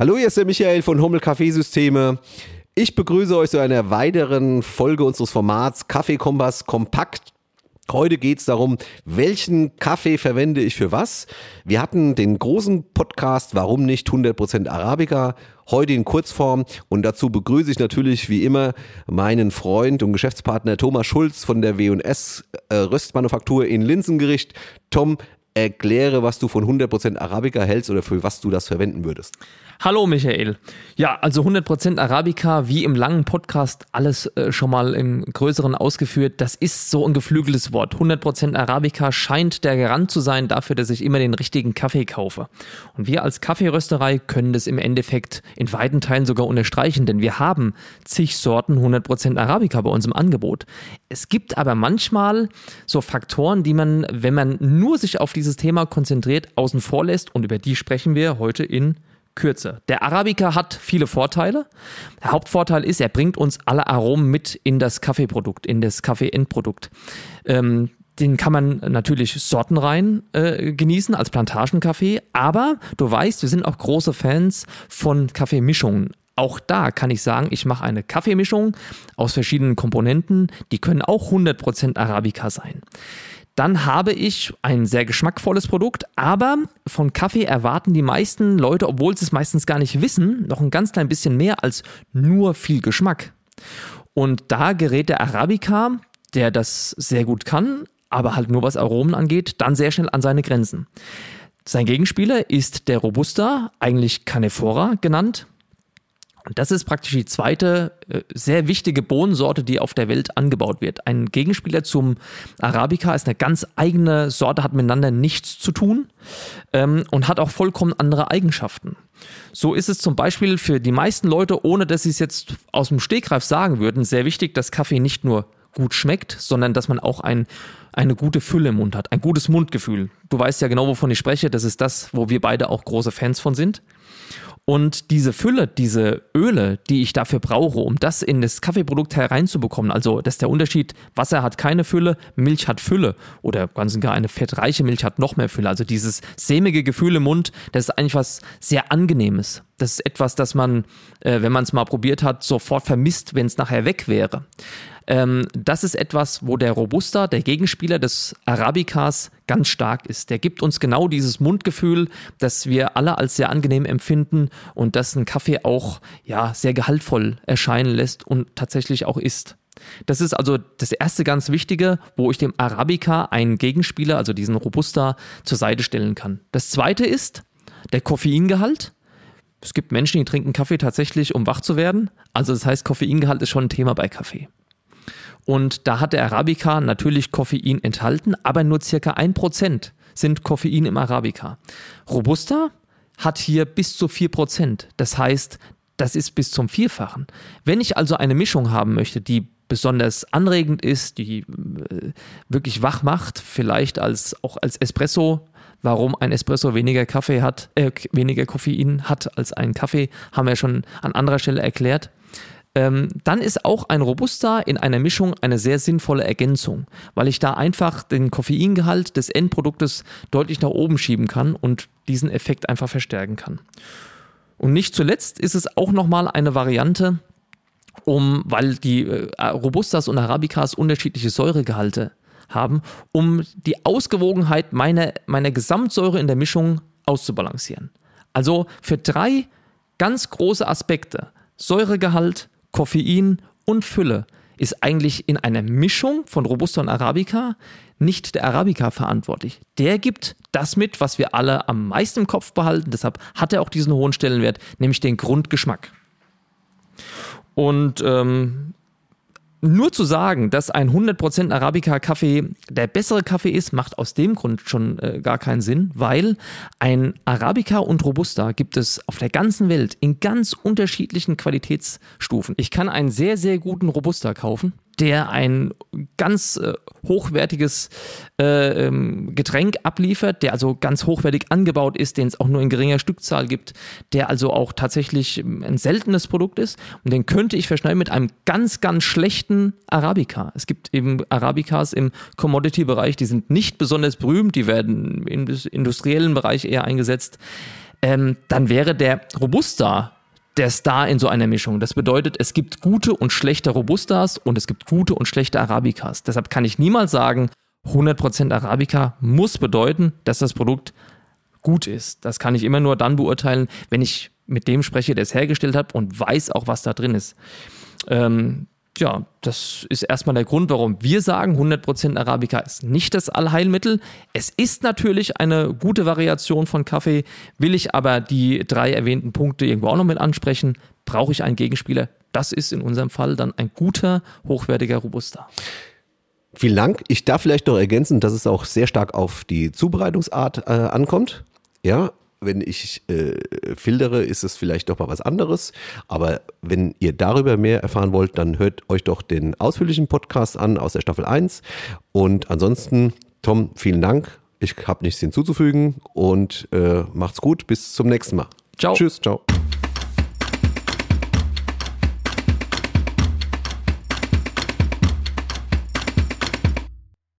Hallo, hier ist der Michael von Hummel Kaffeesysteme. Ich begrüße euch zu einer weiteren Folge unseres Formats Kaffeekompass Kompakt. Heute geht es darum, welchen Kaffee verwende ich für was. Wir hatten den großen Podcast Warum nicht 100% Arabica, heute in Kurzform und dazu begrüße ich natürlich wie immer meinen Freund und Geschäftspartner Thomas Schulz von der W&S äh, Röstmanufaktur in Linsengericht. Tom, erkläre, was du von 100% Arabica hältst oder für was du das verwenden würdest. Hallo Michael. Ja, also 100% Arabica, wie im langen Podcast alles äh, schon mal im größeren ausgeführt, das ist so ein geflügeltes Wort. 100% Arabica scheint der Garant zu sein dafür, dass ich immer den richtigen Kaffee kaufe. Und wir als Kaffeerösterei können das im Endeffekt in weiten Teilen sogar unterstreichen, denn wir haben zig Sorten 100% Arabica bei uns im Angebot. Es gibt aber manchmal so Faktoren, die man, wenn man nur sich auf dieses Thema konzentriert, außen vor lässt und über die sprechen wir heute in Kürze. Der Arabica hat viele Vorteile. Der Hauptvorteil ist, er bringt uns alle Aromen mit in das Kaffeeprodukt, in das Kaffee-Endprodukt. Ähm, den kann man natürlich sortenrein äh, genießen als Plantagenkaffee, aber du weißt, wir sind auch große Fans von Kaffeemischungen. Auch da kann ich sagen, ich mache eine Kaffeemischung aus verschiedenen Komponenten, die können auch 100% Arabica sein dann habe ich ein sehr geschmackvolles Produkt, aber von Kaffee erwarten die meisten Leute, obwohl sie es meistens gar nicht wissen, noch ein ganz klein bisschen mehr als nur viel Geschmack. Und da gerät der Arabica, der das sehr gut kann, aber halt nur was Aromen angeht, dann sehr schnell an seine Grenzen. Sein Gegenspieler ist der Robusta, eigentlich Canephora genannt. Und das ist praktisch die zweite äh, sehr wichtige Bohnensorte, die auf der Welt angebaut wird. Ein Gegenspieler zum Arabica ist eine ganz eigene Sorte, hat miteinander nichts zu tun ähm, und hat auch vollkommen andere Eigenschaften. So ist es zum Beispiel für die meisten Leute, ohne dass sie es jetzt aus dem Stegreif sagen würden, sehr wichtig, dass Kaffee nicht nur gut schmeckt, sondern dass man auch ein, eine gute Fülle im Mund hat, ein gutes Mundgefühl. Du weißt ja genau, wovon ich spreche. Das ist das, wo wir beide auch große Fans von sind. Und diese Fülle, diese Öle, die ich dafür brauche, um das in das Kaffeeprodukt hereinzubekommen, also das ist der Unterschied, Wasser hat keine Fülle, Milch hat Fülle oder ganz und gar eine fettreiche Milch hat noch mehr Fülle. Also dieses sämige Gefühl im Mund, das ist eigentlich was sehr Angenehmes. Das ist etwas, das man, äh, wenn man es mal probiert hat, sofort vermisst, wenn es nachher weg wäre. Ähm, das ist etwas, wo der Robusta, der Gegenspieler des Arabicas, ganz stark ist. Der gibt uns genau dieses Mundgefühl, das wir alle als sehr angenehm empfinden und das ein Kaffee auch ja, sehr gehaltvoll erscheinen lässt und tatsächlich auch ist. Das ist also das erste ganz Wichtige, wo ich dem Arabica einen Gegenspieler, also diesen Robusta, zur Seite stellen kann. Das zweite ist der Koffeingehalt. Es gibt Menschen, die trinken Kaffee tatsächlich, um wach zu werden. Also das heißt, Koffeingehalt ist schon ein Thema bei Kaffee. Und da hat der Arabica natürlich Koffein enthalten, aber nur circa ein Prozent sind Koffein im Arabica. Robusta hat hier bis zu vier Prozent. Das heißt, das ist bis zum Vierfachen. Wenn ich also eine Mischung haben möchte, die besonders anregend ist, die äh, wirklich wach macht, vielleicht als auch als Espresso. Warum ein Espresso weniger Kaffee hat, äh, weniger Koffein hat als ein Kaffee, haben wir schon an anderer Stelle erklärt ähm, dann ist auch ein Robusta in einer Mischung eine sehr sinnvolle Ergänzung, weil ich da einfach den Koffeingehalt des Endproduktes deutlich nach oben schieben kann und diesen Effekt einfach verstärken kann. Und nicht zuletzt ist es auch nochmal eine Variante, um, weil die äh, Robustas und Arabicas unterschiedliche Säuregehalte haben, um die Ausgewogenheit meiner, meiner Gesamtsäure in der Mischung auszubalancieren. Also für drei ganz große Aspekte, Säuregehalt, Koffein und Fülle ist eigentlich in einer Mischung von Robusta und Arabica nicht der Arabica verantwortlich. Der gibt das mit, was wir alle am meisten im Kopf behalten. Deshalb hat er auch diesen hohen Stellenwert, nämlich den Grundgeschmack. Und ähm, nur zu sagen, dass ein 100% Arabica-Kaffee der bessere Kaffee ist, macht aus dem Grund schon äh, gar keinen Sinn, weil ein Arabica und Robusta gibt es auf der ganzen Welt in ganz unterschiedlichen Qualitätsstufen. Ich kann einen sehr, sehr guten Robusta kaufen der ein ganz äh, hochwertiges äh, ähm, Getränk abliefert, der also ganz hochwertig angebaut ist, den es auch nur in geringer Stückzahl gibt, der also auch tatsächlich ähm, ein seltenes Produkt ist. Und den könnte ich verschneiden mit einem ganz, ganz schlechten Arabica. Es gibt eben Arabicas im Commodity-Bereich, die sind nicht besonders berühmt, die werden im industriellen Bereich eher eingesetzt ähm, dann wäre der Robusta der Star in so einer Mischung. Das bedeutet, es gibt gute und schlechte Robustas und es gibt gute und schlechte Arabicas. Deshalb kann ich niemals sagen, 100% Arabica muss bedeuten, dass das Produkt gut ist. Das kann ich immer nur dann beurteilen, wenn ich mit dem spreche, der es hergestellt hat und weiß auch, was da drin ist. Ähm, ja, das ist erstmal der Grund, warum wir sagen, 100% Arabica ist nicht das Allheilmittel. Es ist natürlich eine gute Variation von Kaffee. Will ich aber die drei erwähnten Punkte irgendwo auch noch mit ansprechen, brauche ich einen Gegenspieler. Das ist in unserem Fall dann ein guter, hochwertiger Robusta. Vielen Dank. Ich darf vielleicht noch ergänzen, dass es auch sehr stark auf die Zubereitungsart äh, ankommt. Ja, wenn ich äh, filtere, ist es vielleicht doch mal was anderes. Aber wenn ihr darüber mehr erfahren wollt, dann hört euch doch den ausführlichen Podcast an aus der Staffel 1. Und ansonsten, Tom, vielen Dank. Ich habe nichts hinzuzufügen und äh, macht's gut. Bis zum nächsten Mal. Ciao. Tschüss, ciao.